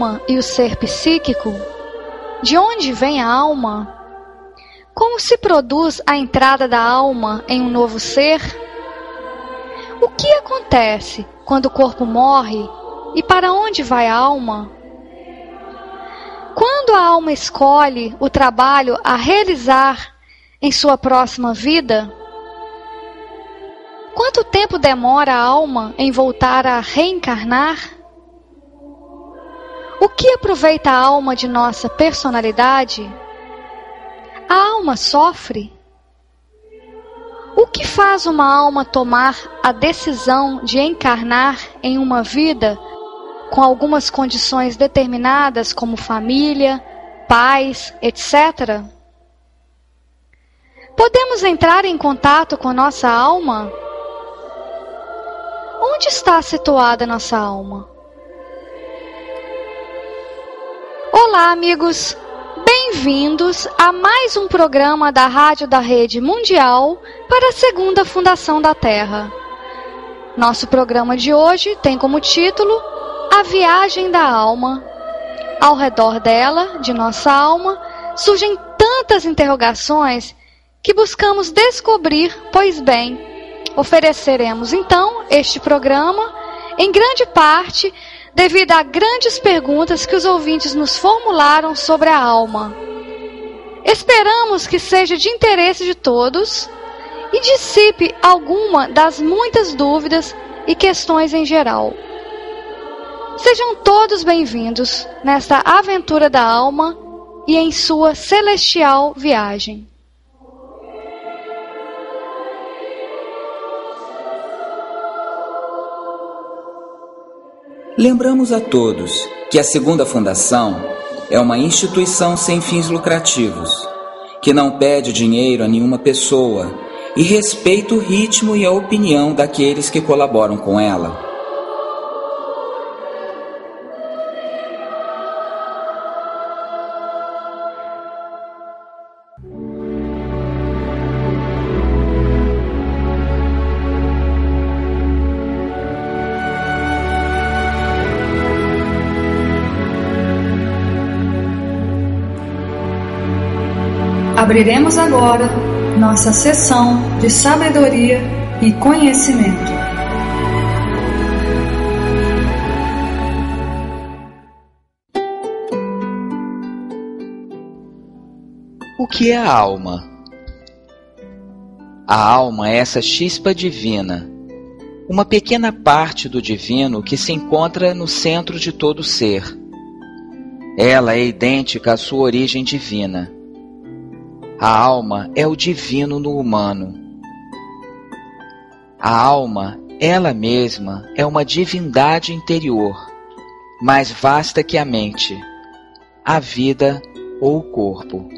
Alma e o ser psíquico? De onde vem a alma? Como se produz a entrada da alma em um novo ser? O que acontece quando o corpo morre e para onde vai a alma? Quando a alma escolhe o trabalho a realizar em sua próxima vida? Quanto tempo demora a alma em voltar a reencarnar? O que aproveita a alma de nossa personalidade? A alma sofre? O que faz uma alma tomar a decisão de encarnar em uma vida com algumas condições determinadas, como família, pais, etc? Podemos entrar em contato com nossa alma? Onde está situada nossa alma? Olá, amigos! Bem-vindos a mais um programa da Rádio da Rede Mundial para a Segunda Fundação da Terra. Nosso programa de hoje tem como título A Viagem da Alma. Ao redor dela, de nossa alma, surgem tantas interrogações que buscamos descobrir, pois bem, ofereceremos então este programa, em grande parte, devido a grandes perguntas que os ouvintes nos formularam sobre a alma. Esperamos que seja de interesse de todos e dissipe alguma das muitas dúvidas e questões em geral. Sejam todos bem-vindos nesta aventura da alma e em sua celestial viagem. Lembramos a todos que a Segunda Fundação é uma instituição sem fins lucrativos, que não pede dinheiro a nenhuma pessoa e respeita o ritmo e a opinião daqueles que colaboram com ela. Abriremos agora nossa sessão de sabedoria e conhecimento. O que é a alma? A alma é essa chispa divina, uma pequena parte do divino que se encontra no centro de todo ser. Ela é idêntica à sua origem divina. A alma é o divino no humano. A alma, ela mesma, é uma divindade interior, mais vasta que a mente, a vida ou o corpo.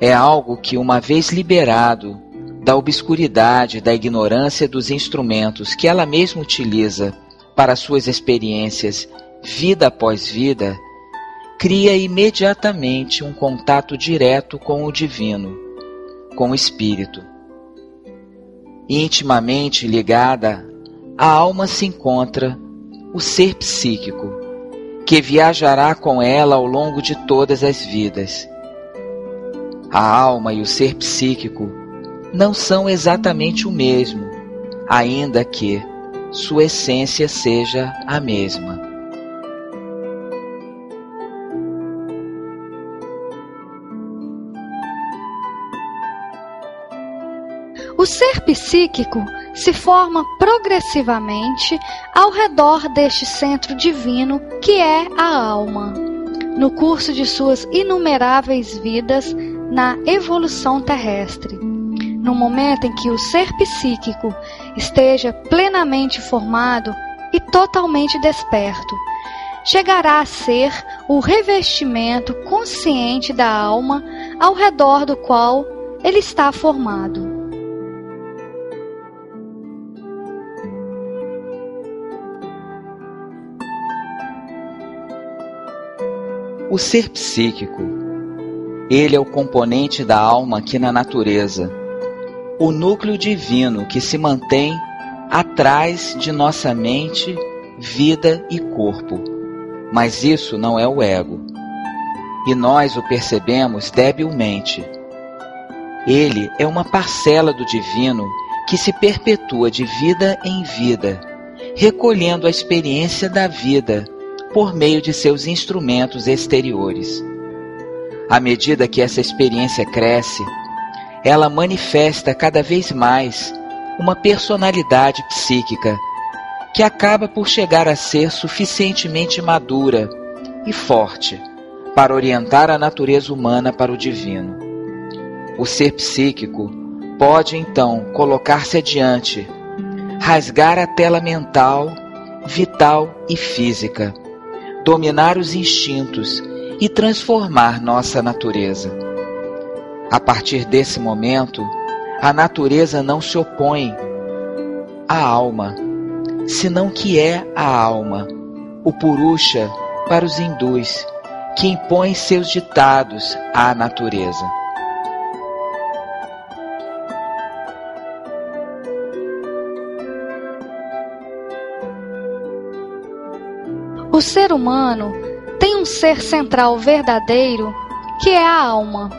É algo que, uma vez liberado da obscuridade, da ignorância dos instrumentos que ela mesma utiliza para suas experiências, vida após vida, cria imediatamente um contato direto com o divino, com o espírito. Intimamente ligada, a alma se encontra o ser psíquico, que viajará com ela ao longo de todas as vidas. A alma e o ser psíquico não são exatamente o mesmo, ainda que sua essência seja a mesma. O ser psíquico se forma progressivamente ao redor deste centro divino que é a alma, no curso de suas inumeráveis vidas na evolução terrestre. No momento em que o ser psíquico esteja plenamente formado e totalmente desperto, chegará a ser o revestimento consciente da alma ao redor do qual ele está formado. O ser psíquico, ele é o componente da alma aqui na natureza, o núcleo divino que se mantém atrás de nossa mente, vida e corpo. Mas isso não é o ego. E nós o percebemos debilmente. Ele é uma parcela do divino que se perpetua de vida em vida, recolhendo a experiência da vida por meio de seus instrumentos exteriores. À medida que essa experiência cresce, ela manifesta cada vez mais uma personalidade psíquica que acaba por chegar a ser suficientemente madura e forte para orientar a natureza humana para o divino. O ser psíquico pode então colocar-se adiante, rasgar a tela mental, vital e física dominar os instintos e transformar nossa natureza. A partir desse momento, a natureza não se opõe à alma, senão que é a alma, o Purusha para os hindus, que impõe seus ditados à natureza. O ser humano tem um ser central verdadeiro que é a alma.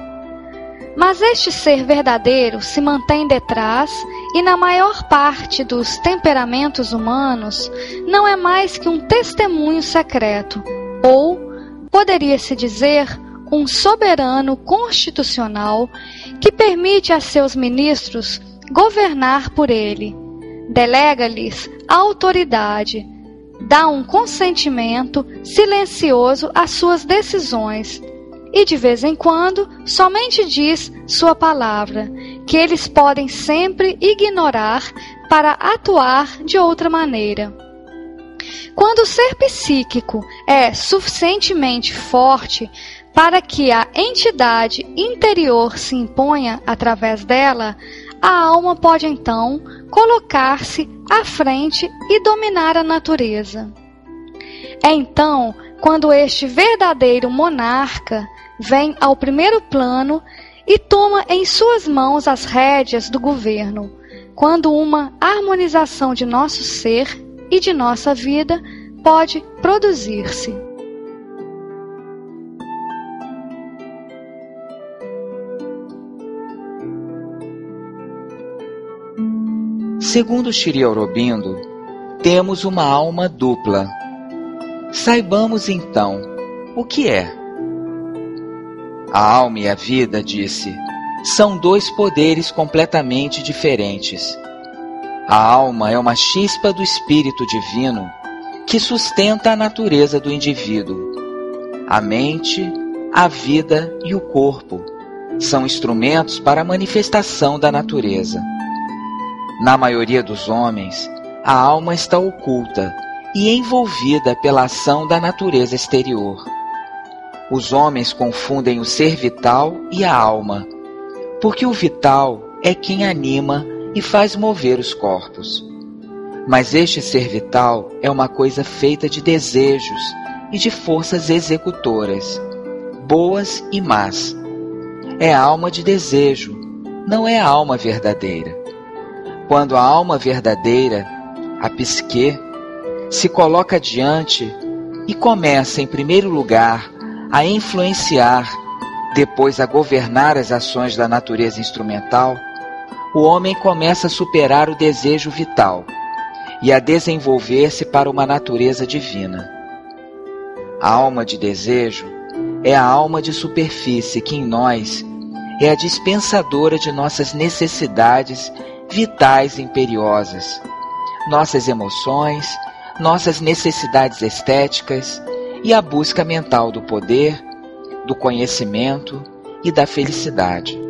Mas este ser verdadeiro se mantém detrás e, na maior parte dos temperamentos humanos, não é mais que um testemunho secreto, ou, poderia-se dizer, um soberano constitucional que permite a seus ministros governar por ele, delega-lhes autoridade dá um consentimento silencioso às suas decisões e de vez em quando somente diz sua palavra, que eles podem sempre ignorar para atuar de outra maneira. Quando o ser psíquico é suficientemente forte para que a entidade interior se imponha através dela, a alma pode então colocar-se à frente e dominar a natureza. É então quando este verdadeiro monarca vem ao primeiro plano e toma em suas mãos as rédeas do governo, quando uma harmonização de nosso ser e de nossa vida pode produzir-se. Segundo Shri Aurobindo, temos uma alma dupla. Saibamos então o que é. A alma e a vida, disse, são dois poderes completamente diferentes. A alma é uma chispa do espírito divino que sustenta a natureza do indivíduo. A mente, a vida e o corpo são instrumentos para a manifestação da natureza. Na maioria dos homens, a alma está oculta e envolvida pela ação da natureza exterior. Os homens confundem o ser vital e a alma, porque o vital é quem anima e faz mover os corpos. Mas este ser vital é uma coisa feita de desejos e de forças executoras, boas e más. É alma de desejo, não é alma verdadeira. Quando a alma verdadeira, a psique, se coloca diante e começa, em primeiro lugar, a influenciar, depois a governar as ações da natureza instrumental, o homem começa a superar o desejo vital e a desenvolver-se para uma natureza divina. A alma de desejo é a alma de superfície que em nós é a dispensadora de nossas necessidades vitais e imperiosas, nossas emoções, nossas necessidades estéticas e a busca mental do poder, do conhecimento e da felicidade.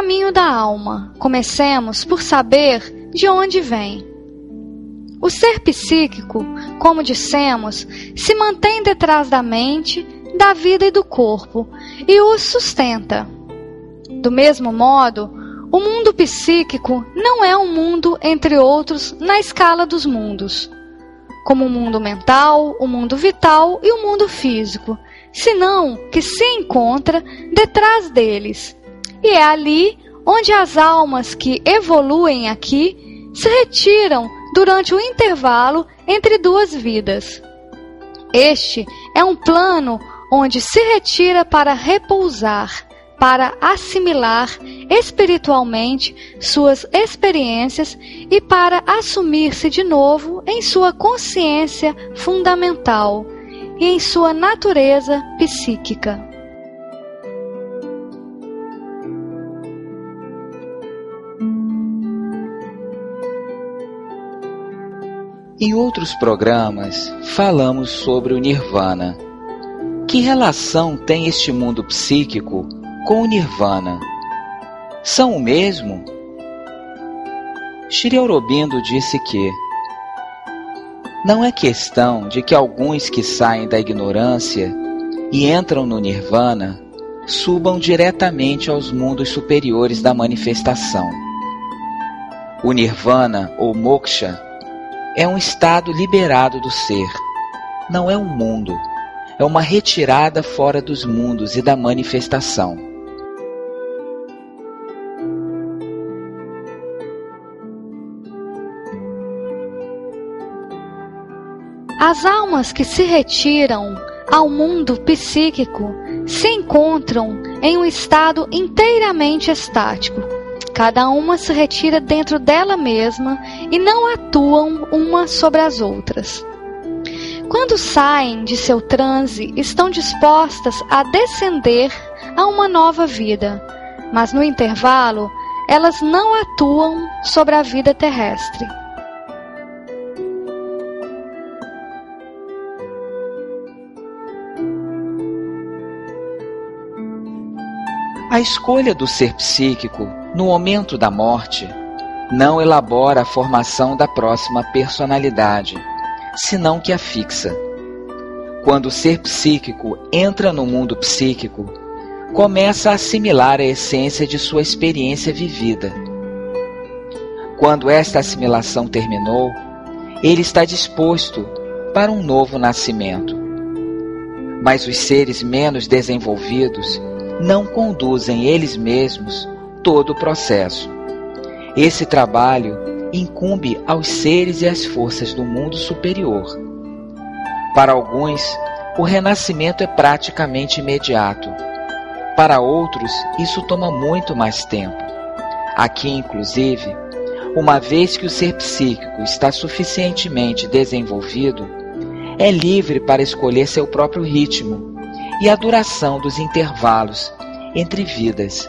Caminho da alma. Comecemos por saber de onde vem. O ser psíquico, como dissemos, se mantém detrás da mente, da vida e do corpo e os sustenta. Do mesmo modo, o mundo psíquico não é um mundo entre outros na escala dos mundos, como o mundo mental, o mundo vital e o mundo físico, senão que se encontra detrás deles e é ali onde as almas que evoluem aqui se retiram durante o intervalo entre duas vidas. Este é um plano onde se retira para repousar, para assimilar espiritualmente suas experiências e para assumir-se de novo em sua consciência fundamental e em sua natureza psíquica. Em outros programas, falamos sobre o Nirvana. Que relação tem este mundo psíquico com o Nirvana? São o mesmo? Shri Aurobindo disse que Não é questão de que alguns que saem da ignorância e entram no nirvana subam diretamente aos mundos superiores da manifestação. O nirvana ou moksha é um estado liberado do ser, não é um mundo, é uma retirada fora dos mundos e da manifestação. As almas que se retiram ao mundo psíquico se encontram em um estado inteiramente estático. Cada uma se retira dentro dela mesma e não atuam uma sobre as outras. Quando saem de seu transe, estão dispostas a descender a uma nova vida, mas no intervalo, elas não atuam sobre a vida terrestre. A escolha do ser psíquico no momento da morte não elabora a formação da próxima personalidade, senão que a fixa. Quando o ser psíquico entra no mundo psíquico, começa a assimilar a essência de sua experiência vivida. Quando esta assimilação terminou, ele está disposto para um novo nascimento. Mas os seres menos desenvolvidos não conduzem eles mesmos todo o processo. Esse trabalho incumbe aos seres e às forças do mundo superior. Para alguns, o renascimento é praticamente imediato. Para outros, isso toma muito mais tempo. Aqui, inclusive, uma vez que o ser psíquico está suficientemente desenvolvido, é livre para escolher seu próprio ritmo e a duração dos intervalos entre vidas,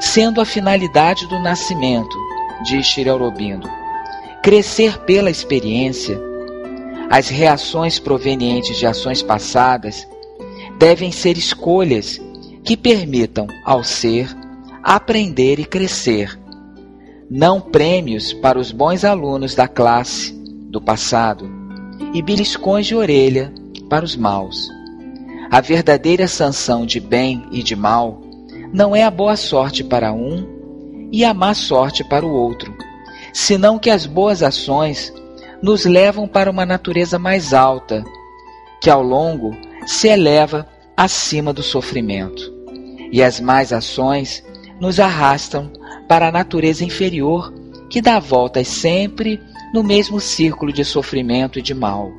sendo a finalidade do nascimento, diz Shri Aurobindo, crescer pela experiência, as reações provenientes de ações passadas devem ser escolhas que permitam ao ser aprender e crescer, não prêmios para os bons alunos da classe do passado e beliscões de orelha para os maus. A verdadeira sanção de bem e de mal não é a boa sorte para um e a má sorte para o outro, senão que as boas ações nos levam para uma natureza mais alta, que ao longo se eleva acima do sofrimento, e as más ações nos arrastam para a natureza inferior, que dá voltas sempre no mesmo círculo de sofrimento e de mal.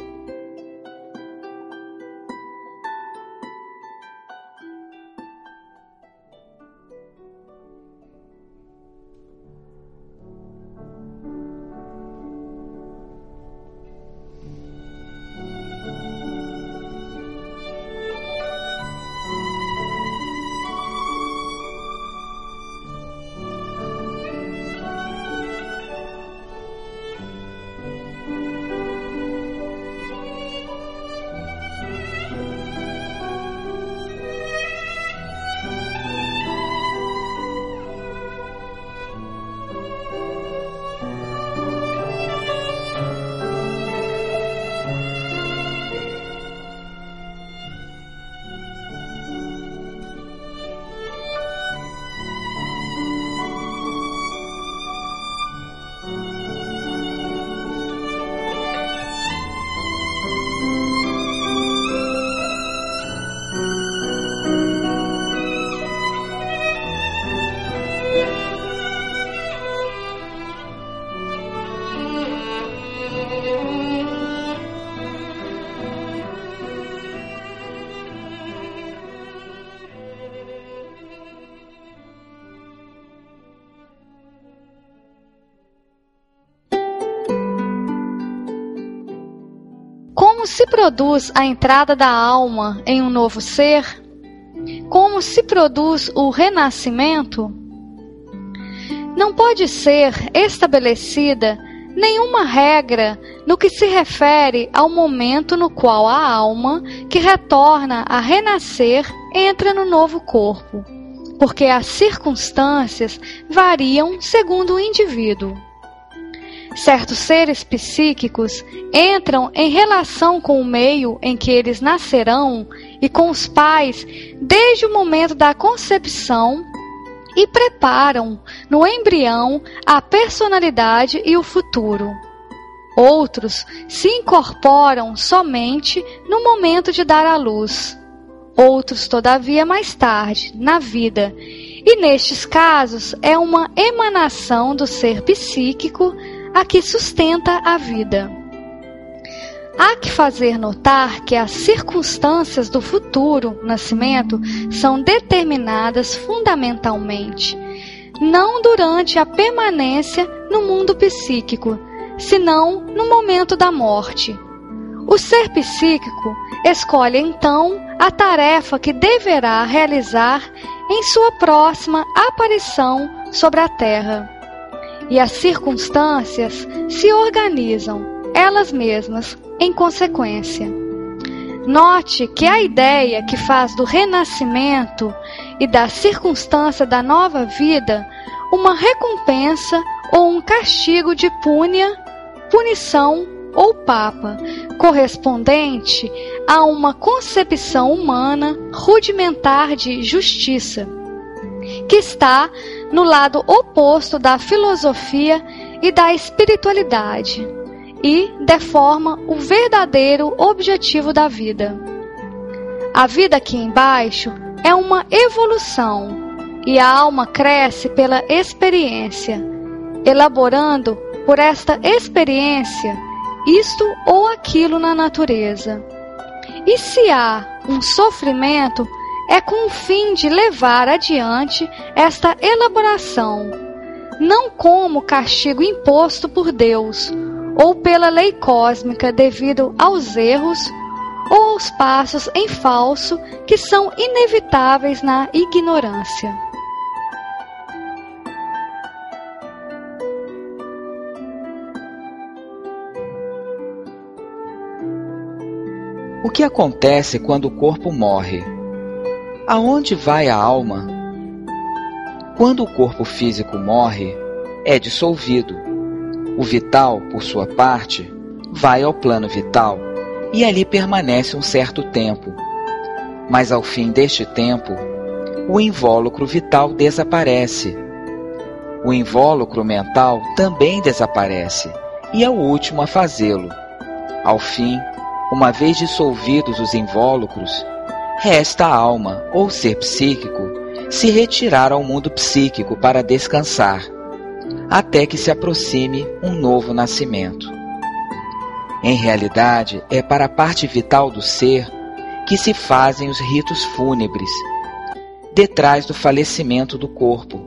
Produz a entrada da alma em um novo ser? Como se produz o renascimento? Não pode ser estabelecida nenhuma regra no que se refere ao momento no qual a alma que retorna a renascer entra no novo corpo, porque as circunstâncias variam segundo o indivíduo. Certos seres psíquicos entram em relação com o meio em que eles nascerão e com os pais desde o momento da concepção e preparam no embrião a personalidade e o futuro. Outros se incorporam somente no momento de dar à luz. Outros, todavia, mais tarde, na vida. E nestes casos, é uma emanação do ser psíquico a que sustenta a vida. Há que fazer notar que as circunstâncias do futuro nascimento são determinadas fundamentalmente, não durante a permanência no mundo psíquico, senão no momento da morte. O ser psíquico escolhe então a tarefa que deverá realizar em sua próxima aparição sobre a Terra e as circunstâncias se organizam elas mesmas em consequência. Note que a ideia que faz do renascimento e da circunstância da nova vida uma recompensa ou um castigo de púnia, punição ou papa, correspondente a uma concepção humana rudimentar de justiça, que está no lado oposto da filosofia e da espiritualidade e deforma o verdadeiro objetivo da vida. A vida aqui embaixo é uma evolução e a alma cresce pela experiência, elaborando por esta experiência isto ou aquilo na natureza. E se há um sofrimento, é com o fim de levar adiante esta elaboração, não como castigo imposto por Deus ou pela lei cósmica devido aos erros ou aos passos em falso que são inevitáveis na ignorância. O que acontece quando o corpo morre? Aonde vai a alma? Quando o corpo físico morre, é dissolvido. O vital, por sua parte, vai ao plano vital e ali permanece um certo tempo. Mas ao fim deste tempo, o invólucro vital desaparece. O invólucro mental também desaparece e é o último a fazê-lo. Ao fim, uma vez dissolvidos os invólucros, resta a alma, ou ser psíquico, se retirar ao mundo psíquico para descansar, até que se aproxime um novo nascimento. Em realidade, é para a parte vital do ser que se fazem os ritos fúnebres, detrás do falecimento do corpo,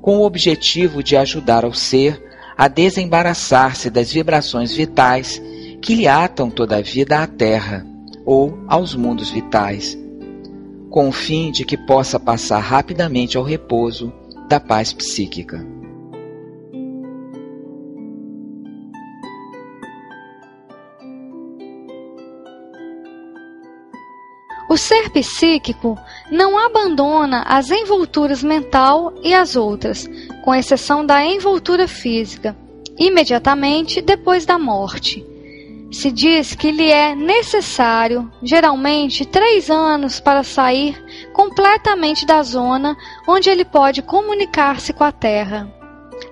com o objetivo de ajudar ao ser a desembaraçar-se das vibrações vitais que lhe atam toda a vida à terra ou aos mundos vitais, com o fim de que possa passar rapidamente ao repouso da paz psíquica. O ser psíquico não abandona as envolturas mental e as outras, com exceção da envoltura física, imediatamente depois da morte se diz que lhe é necessário, geralmente, três anos para sair completamente da zona onde ele pode comunicar-se com a Terra.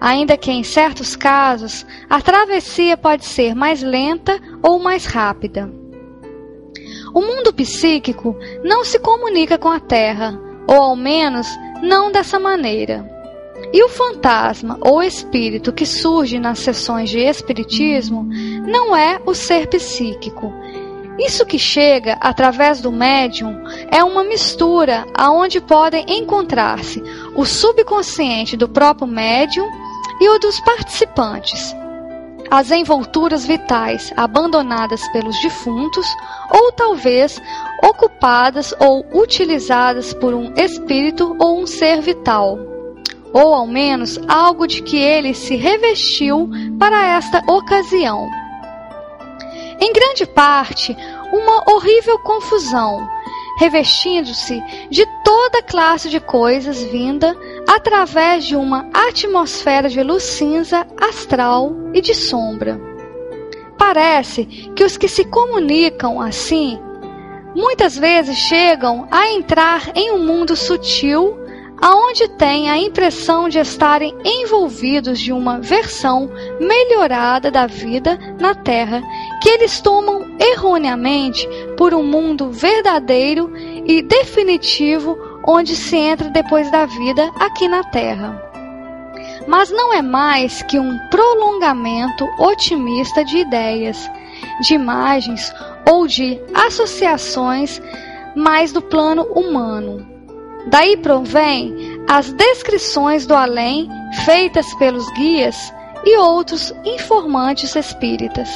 Ainda que em certos casos a travessia pode ser mais lenta ou mais rápida. O mundo psíquico não se comunica com a Terra, ou ao menos não dessa maneira. E o fantasma ou espírito que surge nas sessões de espiritismo não é o ser psíquico. Isso que chega através do médium é uma mistura aonde podem encontrar-se o subconsciente do próprio médium e o dos participantes. As envolturas vitais abandonadas pelos defuntos ou talvez ocupadas ou utilizadas por um espírito ou um ser vital ou ao menos algo de que ele se revestiu para esta ocasião. Em grande parte, uma horrível confusão, revestindo-se de toda classe de coisas vinda através de uma atmosfera de luz cinza, astral e de sombra. Parece que os que se comunicam assim muitas vezes chegam a entrar em um mundo sutil aonde têm a impressão de estarem envolvidos de uma versão melhorada da vida na Terra, que eles tomam erroneamente por um mundo verdadeiro e definitivo onde se entra depois da vida aqui na Terra. Mas não é mais que um prolongamento otimista de ideias, de imagens ou de associações mais do plano humano Daí provém as descrições do além feitas pelos guias e outros informantes espíritas.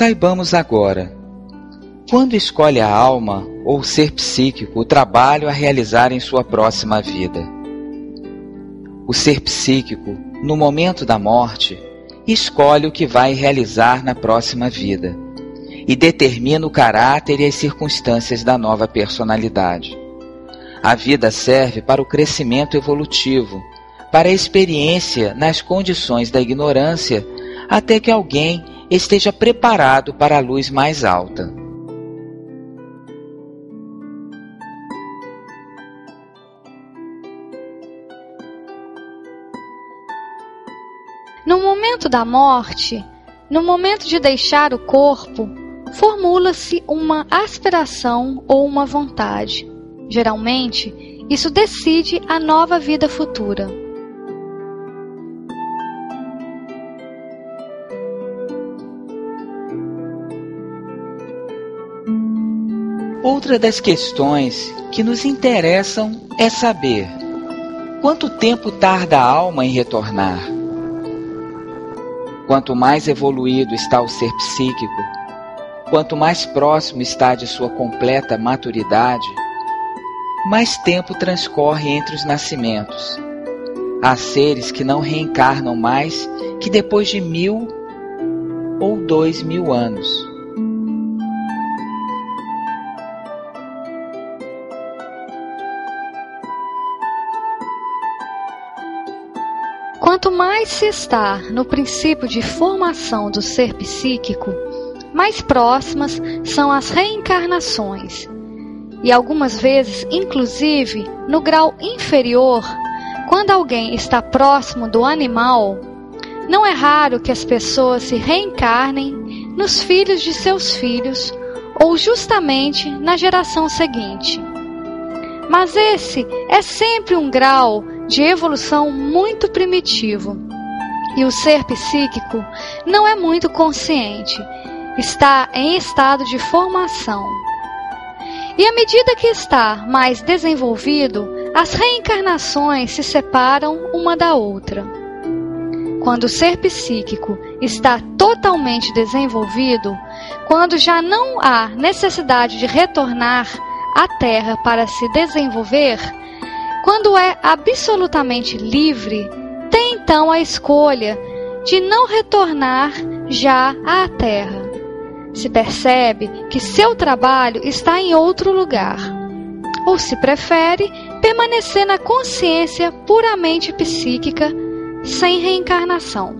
Saibamos agora, quando escolhe a alma ou o ser psíquico o trabalho a realizar em sua próxima vida? O ser psíquico, no momento da morte, escolhe o que vai realizar na próxima vida e determina o caráter e as circunstâncias da nova personalidade. A vida serve para o crescimento evolutivo, para a experiência nas condições da ignorância, até que alguém esteja preparado para a luz mais alta. No momento da morte, no momento de deixar o corpo, formula-se uma aspiração ou uma vontade. Geralmente, isso decide a nova vida futura. Outra das questões que nos interessam é saber quanto tempo tarda a alma em retornar. Quanto mais evoluído está o ser psíquico, quanto mais próximo está de sua completa maturidade, mais tempo transcorre entre os nascimentos. Há seres que não reencarnam mais que depois de mil ou dois mil anos. Mais se está no princípio de formação do ser psíquico, mais próximas são as reencarnações. E algumas vezes, inclusive, no grau inferior, quando alguém está próximo do animal, não é raro que as pessoas se reencarnem nos filhos de seus filhos ou justamente na geração seguinte. Mas esse é sempre um grau de evolução muito primitivo. E o ser psíquico não é muito consciente, está em estado de formação. E à medida que está mais desenvolvido, as reencarnações se separam uma da outra. Quando o ser psíquico está totalmente desenvolvido, quando já não há necessidade de retornar à Terra para se desenvolver, quando é absolutamente livre, então a escolha de não retornar já à Terra. Se percebe que seu trabalho está em outro lugar, ou se prefere permanecer na consciência puramente psíquica, sem reencarnação.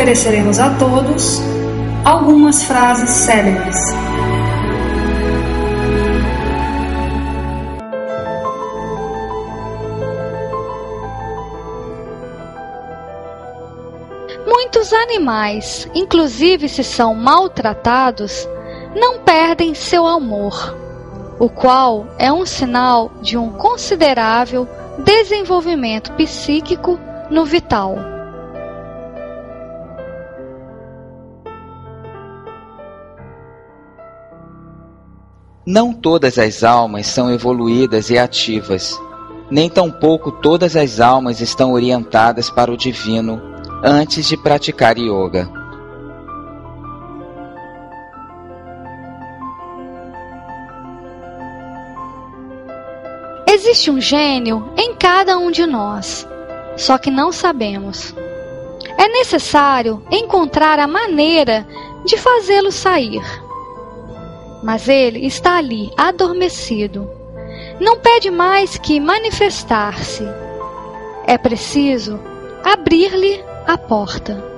ofereceremos a todos algumas frases célebres. Muitos animais, inclusive se são maltratados, não perdem seu amor, o qual é um sinal de um considerável desenvolvimento psíquico no vital. Não todas as almas são evoluídas e ativas, nem tampouco todas as almas estão orientadas para o divino antes de praticar yoga. Existe um gênio em cada um de nós, só que não sabemos. É necessário encontrar a maneira de fazê-lo sair mas ele está ali, adormecido. Não pede mais que manifestar-se. É preciso abrir-lhe a porta.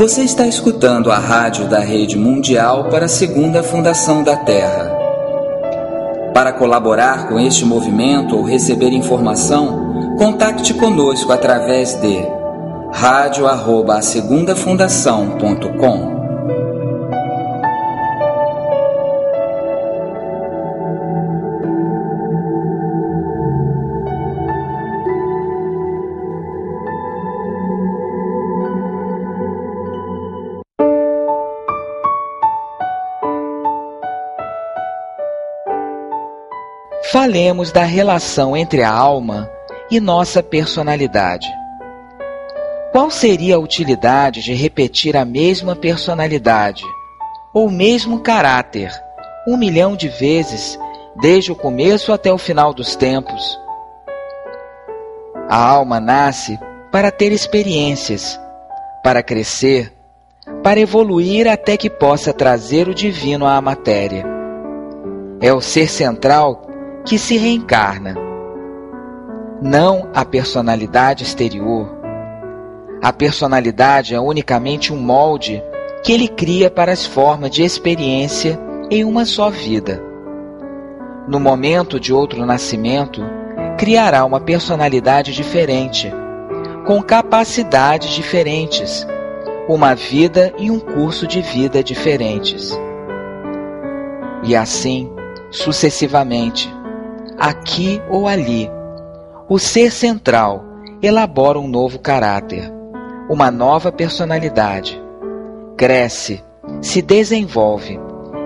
Você está escutando a rádio da Rede Mundial para a Segunda Fundação da Terra. Para colaborar com este movimento ou receber informação, contacte conosco através de radio@asegundafundação.com. falemos da relação entre a alma e nossa personalidade. Qual seria a utilidade de repetir a mesma personalidade ou mesmo caráter um milhão de vezes desde o começo até o final dos tempos? A alma nasce para ter experiências, para crescer, para evoluir até que possa trazer o divino à matéria. É o ser central que se reencarna, não a personalidade exterior. A personalidade é unicamente um molde que ele cria para as formas de experiência em uma só vida. No momento de outro nascimento, criará uma personalidade diferente, com capacidades diferentes, uma vida e um curso de vida diferentes. E assim, sucessivamente, aqui ou ali, o ser central elabora um novo caráter, uma nova personalidade. Cresce, se desenvolve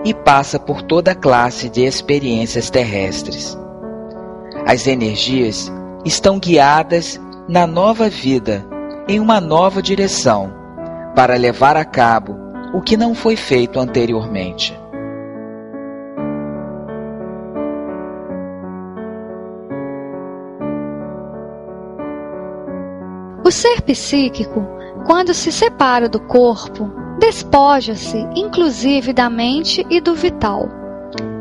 e passa por toda classe de experiências terrestres. As energias estão guiadas na nova vida em uma nova direção para levar a cabo o que não foi feito anteriormente. O ser psíquico, quando se separa do corpo, despoja-se inclusive da mente e do vital,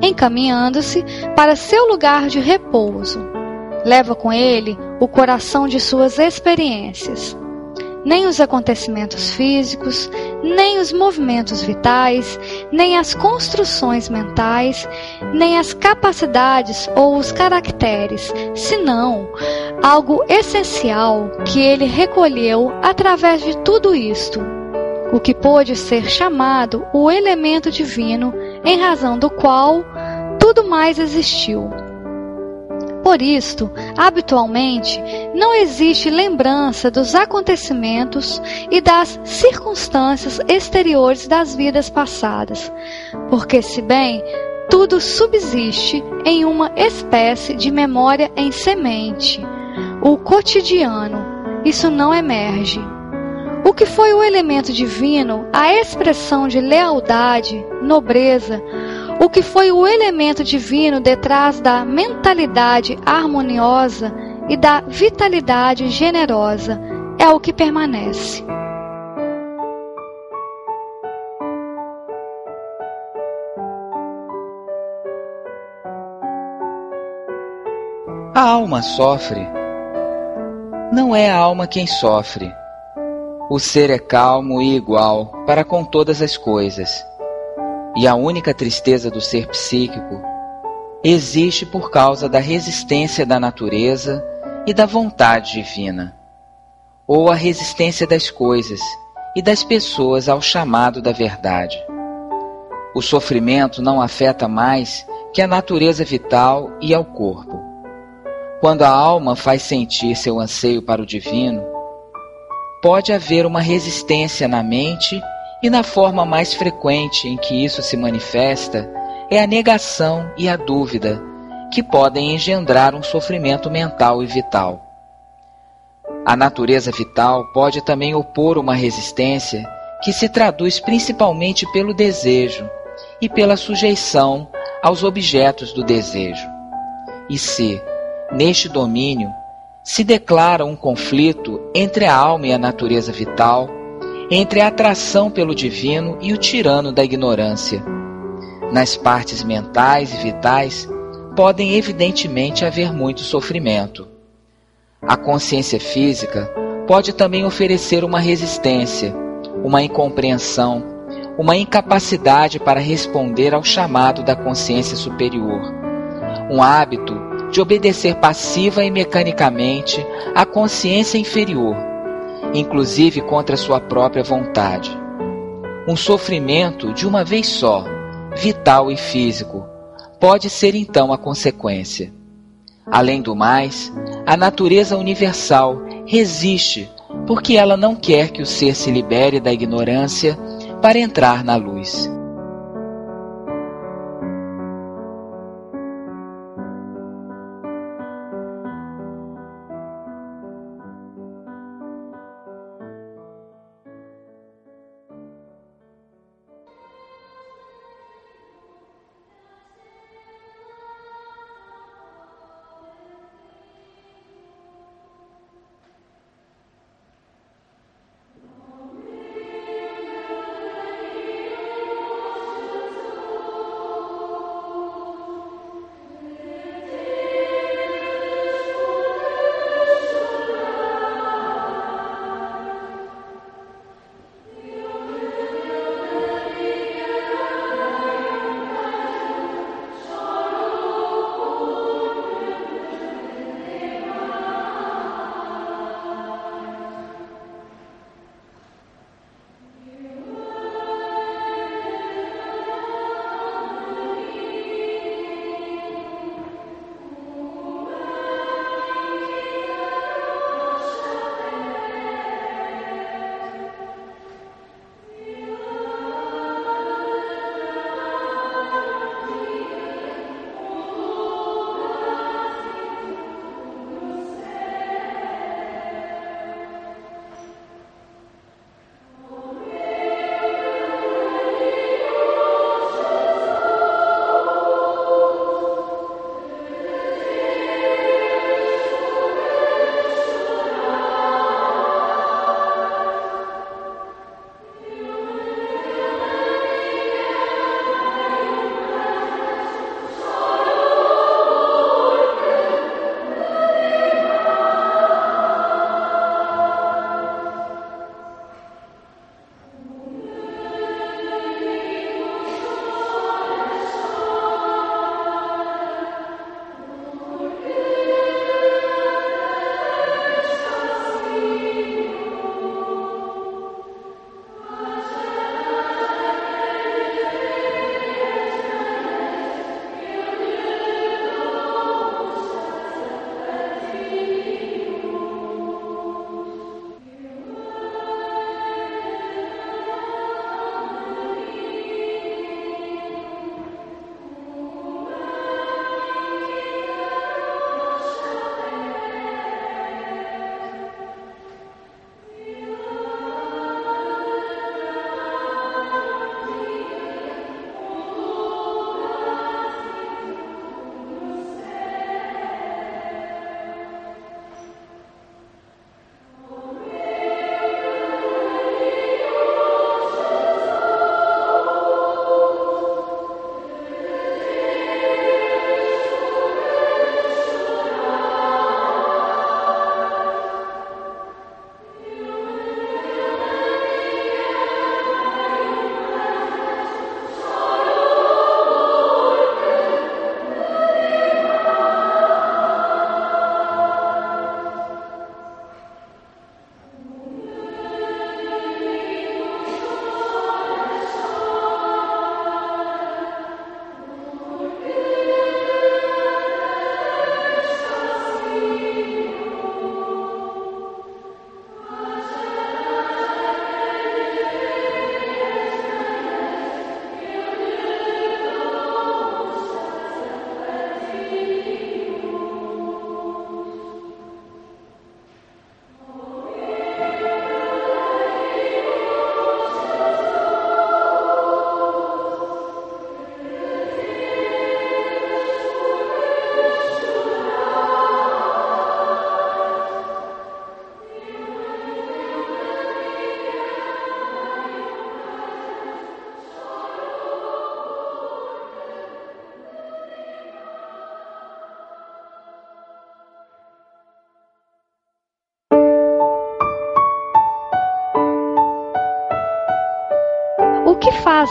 encaminhando-se para seu lugar de repouso. Leva com ele o coração de suas experiências, nem os acontecimentos físicos, nem os movimentos vitais, nem as construções mentais, nem as capacidades ou os caracteres, senão algo essencial que ele recolheu através de tudo isto, o que pôde ser chamado o elemento divino, em razão do qual tudo mais existiu por isto, habitualmente, não existe lembrança dos acontecimentos e das circunstâncias exteriores das vidas passadas, porque, se bem tudo subsiste em uma espécie de memória em semente, o cotidiano, isso não emerge. O que foi o elemento divino, a expressão de lealdade, nobreza, o que foi o elemento divino detrás da mentalidade harmoniosa e da vitalidade generosa é o que permanece. A alma sofre. Não é a alma quem sofre. O ser é calmo e igual para com todas as coisas e a única tristeza do ser psíquico existe por causa da resistência da natureza e da vontade divina, ou a resistência das coisas e das pessoas ao chamado da verdade. O sofrimento não afeta mais que a natureza vital e ao corpo. Quando a alma faz sentir seu anseio para o divino, pode haver uma resistência na mente e na forma mais frequente em que isso se manifesta é a negação e a dúvida, que podem engendrar um sofrimento mental e vital. A natureza vital pode também opor uma resistência que se traduz principalmente pelo desejo e pela sujeição aos objetos do desejo. E se, neste domínio, se declara um conflito entre a alma e a natureza vital, entre a atração pelo divino e o tirano da ignorância. Nas partes mentais e vitais podem evidentemente haver muito sofrimento. A consciência física pode também oferecer uma resistência, uma incompreensão, uma incapacidade para responder ao chamado da consciência superior, um hábito de obedecer passiva e mecanicamente à consciência inferior inclusive contra sua própria vontade. Um sofrimento de uma vez só, vital e físico, pode ser então a consequência. Além do mais, a natureza universal resiste porque ela não quer que o ser se libere da ignorância para entrar na luz.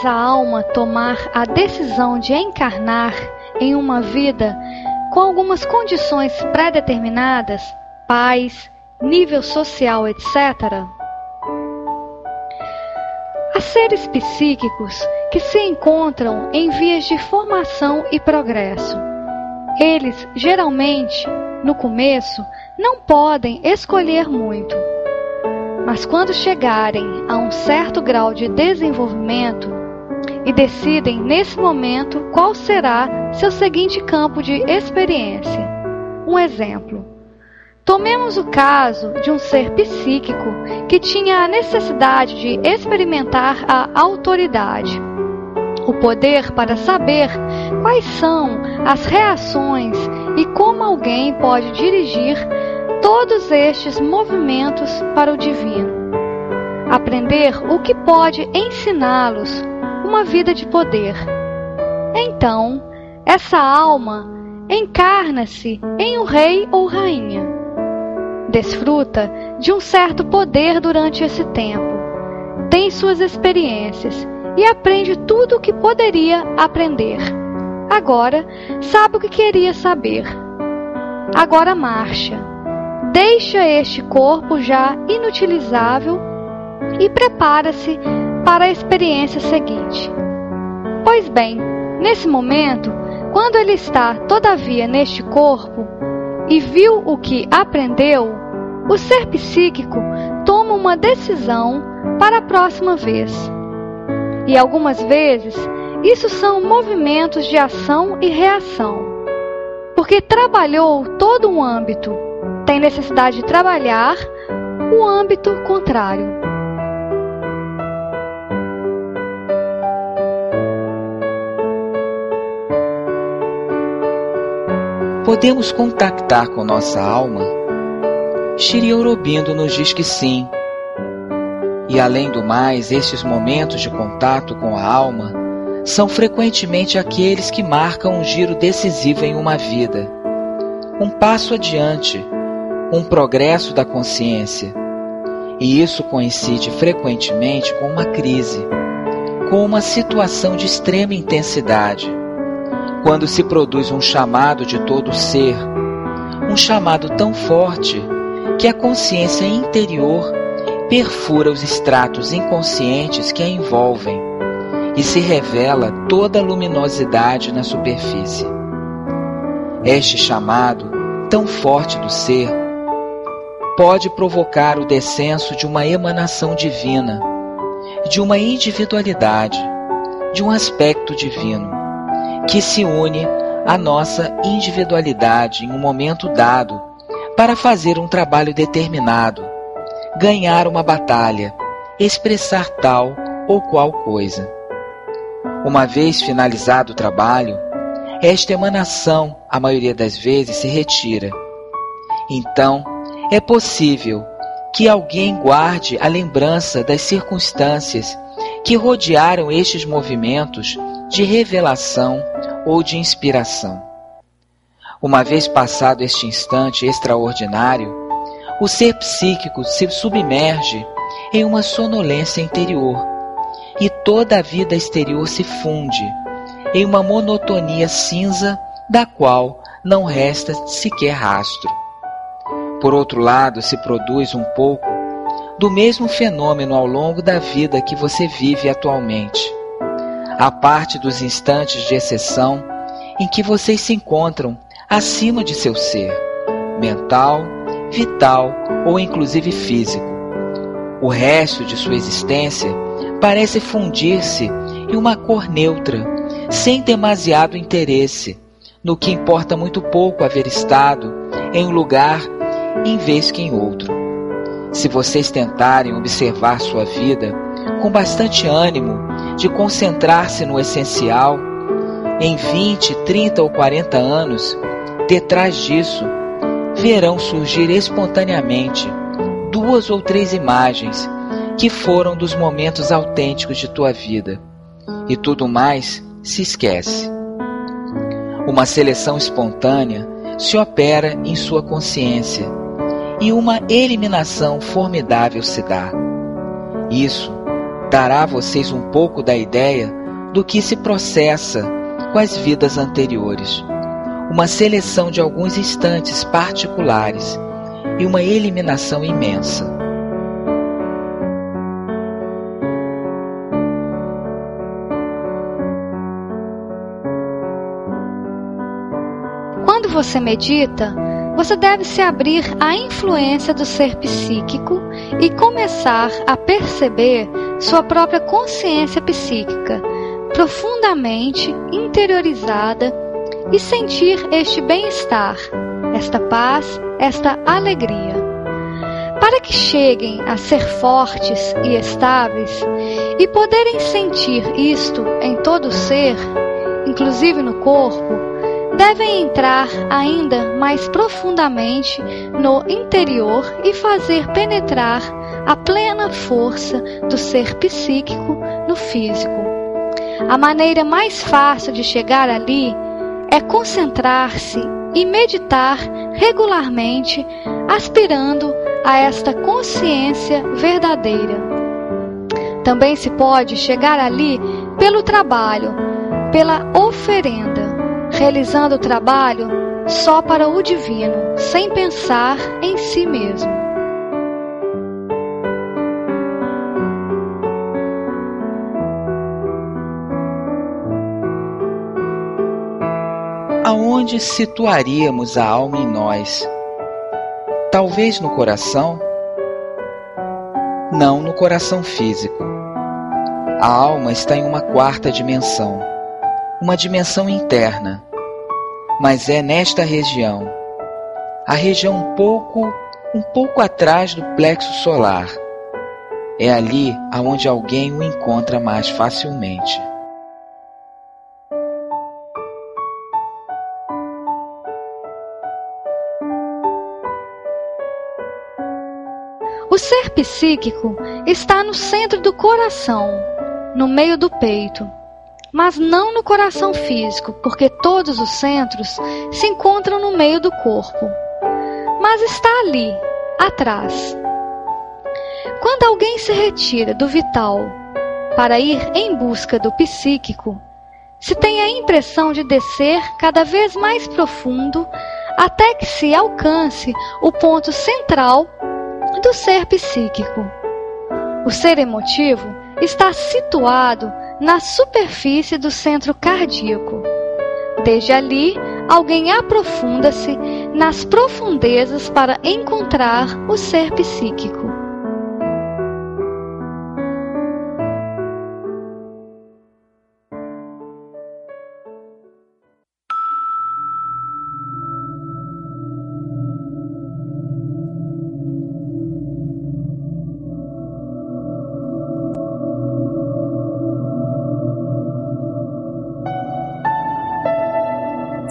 A alma tomar a decisão de encarnar em uma vida com algumas condições pré-determinadas, pais, nível social, etc. Há seres psíquicos que se encontram em vias de formação e progresso. Eles, geralmente, no começo, não podem escolher muito. Mas quando chegarem a um certo grau de desenvolvimento e decidem nesse momento qual será seu seguinte campo de experiência. Um exemplo. Tomemos o caso de um ser psíquico que tinha a necessidade de experimentar a autoridade, o poder para saber quais são as reações e como alguém pode dirigir todos estes movimentos para o divino. Aprender o que pode ensiná-los uma vida de poder. Então, essa alma encarna-se em um rei ou rainha. Desfruta de um certo poder durante esse tempo, tem suas experiências e aprende tudo o que poderia aprender. Agora sabe o que queria saber. Agora marcha deixa este corpo já inutilizável e prepara-se para a experiência seguinte. Pois bem, nesse momento, quando ele está todavia neste corpo e viu o que aprendeu, o ser psíquico toma uma decisão para a próxima vez. E algumas vezes, isso são movimentos de ação e reação, porque trabalhou todo um âmbito tem necessidade de trabalhar o âmbito contrário. Podemos contactar com nossa alma? Shri Aurobindo nos diz que sim. E além do mais, estes momentos de contato com a alma são frequentemente aqueles que marcam um giro decisivo em uma vida. Um passo adiante, um progresso da consciência. E isso coincide frequentemente com uma crise, com uma situação de extrema intensidade, quando se produz um chamado de todo ser, um chamado tão forte que a consciência interior perfura os estratos inconscientes que a envolvem e se revela toda a luminosidade na superfície. Este chamado, tão forte do ser, pode provocar o descenso de uma emanação divina, de uma individualidade, de um aspecto divino, que se une à nossa individualidade em um momento dado para fazer um trabalho determinado, ganhar uma batalha, expressar tal ou qual coisa. Uma vez finalizado o trabalho, esta emanação, a maioria das vezes, se retira. Então, é possível que alguém guarde a lembrança das circunstâncias que rodearam estes movimentos de revelação ou de inspiração. Uma vez passado este instante extraordinário, o ser psíquico se submerge em uma sonolência interior e toda a vida exterior se funde em uma monotonia cinza da qual não resta sequer rastro. Por outro lado, se produz um pouco do mesmo fenômeno ao longo da vida que você vive atualmente. A parte dos instantes de exceção em que vocês se encontram acima de seu ser, mental, vital ou inclusive físico. O resto de sua existência parece fundir-se em uma cor neutra, sem demasiado interesse, no que importa muito pouco haver estado em um lugar em vez que em outro. Se vocês tentarem observar sua vida com bastante ânimo de concentrar-se no essencial, em 20, 30 ou 40 anos, detrás disso, verão surgir espontaneamente duas ou três imagens que foram dos momentos autênticos de tua vida, e tudo mais se esquece. Uma seleção espontânea se opera em sua consciência e uma eliminação formidável se dá. Isso dará a vocês um pouco da ideia do que se processa com as vidas anteriores. Uma seleção de alguns instantes particulares e uma eliminação imensa. Quando você medita, você deve se abrir à influência do ser psíquico e começar a perceber sua própria consciência psíquica, profundamente interiorizada, e sentir este bem-estar, esta paz, esta alegria. Para que cheguem a ser fortes e estáveis e poderem sentir isto em todo o ser, inclusive no corpo, devem entrar ainda mais profundamente no interior e fazer penetrar a plena força do ser psíquico no físico. A maneira mais fácil de chegar ali é concentrar-se e meditar regularmente, aspirando a esta consciência verdadeira. Também se pode chegar ali pelo trabalho, pela oferenda, realizando o trabalho só para o divino, sem pensar em si mesmo. aonde situaríamos a alma em nós? Talvez no coração? Não no coração físico. A alma está em uma quarta dimensão, uma dimensão interna, mas é nesta região, a região um pouco, um pouco atrás do plexo solar. É ali aonde alguém o encontra mais facilmente. O ser psíquico está no centro do coração, no meio do peito, mas não no coração físico, porque todos os centros se encontram no meio do corpo, mas está ali, atrás. Quando alguém se retira do vital para ir em busca do psíquico, se tem a impressão de descer cada vez mais profundo até que se alcance o ponto central do ser psíquico. O ser emotivo está situado na superfície do centro cardíaco. Desde ali, alguém aprofunda-se nas profundezas para encontrar o ser psíquico.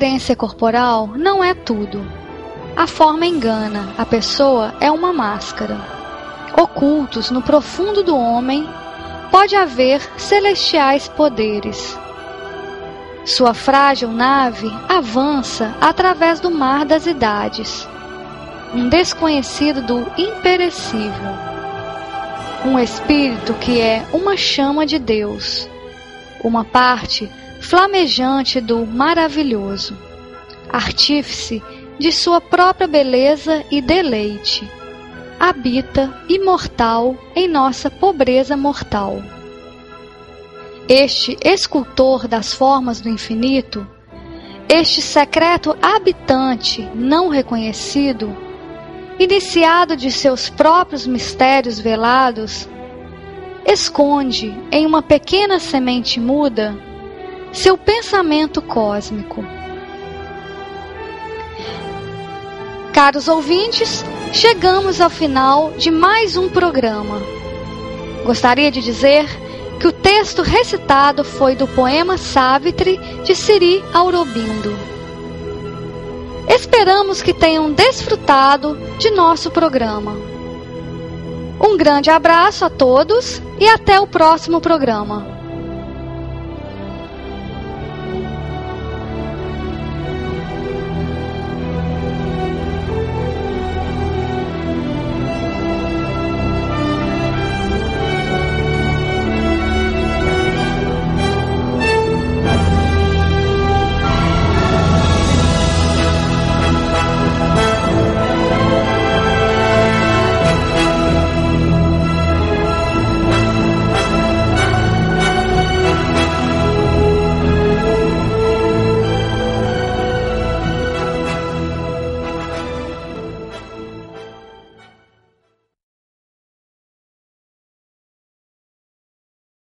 aparência corporal não é tudo. A forma engana, a pessoa é uma máscara. Ocultos no profundo do homem pode haver celestiais poderes. Sua frágil nave avança através do mar das idades, um desconhecido do imperecível, um espírito que é uma chama de Deus, uma parte flamejante do maravilhoso, artífice de sua própria beleza e deleite, habita imortal em nossa pobreza mortal. Este escultor das formas do infinito, este secreto habitante não reconhecido, iniciado de seus próprios mistérios velados, esconde em uma pequena semente muda seu pensamento cósmico. Caros ouvintes, chegamos ao final de mais um programa. Gostaria de dizer que o texto recitado foi do poema Savitri de Siri Aurobindo. Esperamos que tenham desfrutado de nosso programa. Um grande abraço a todos e até o próximo programa.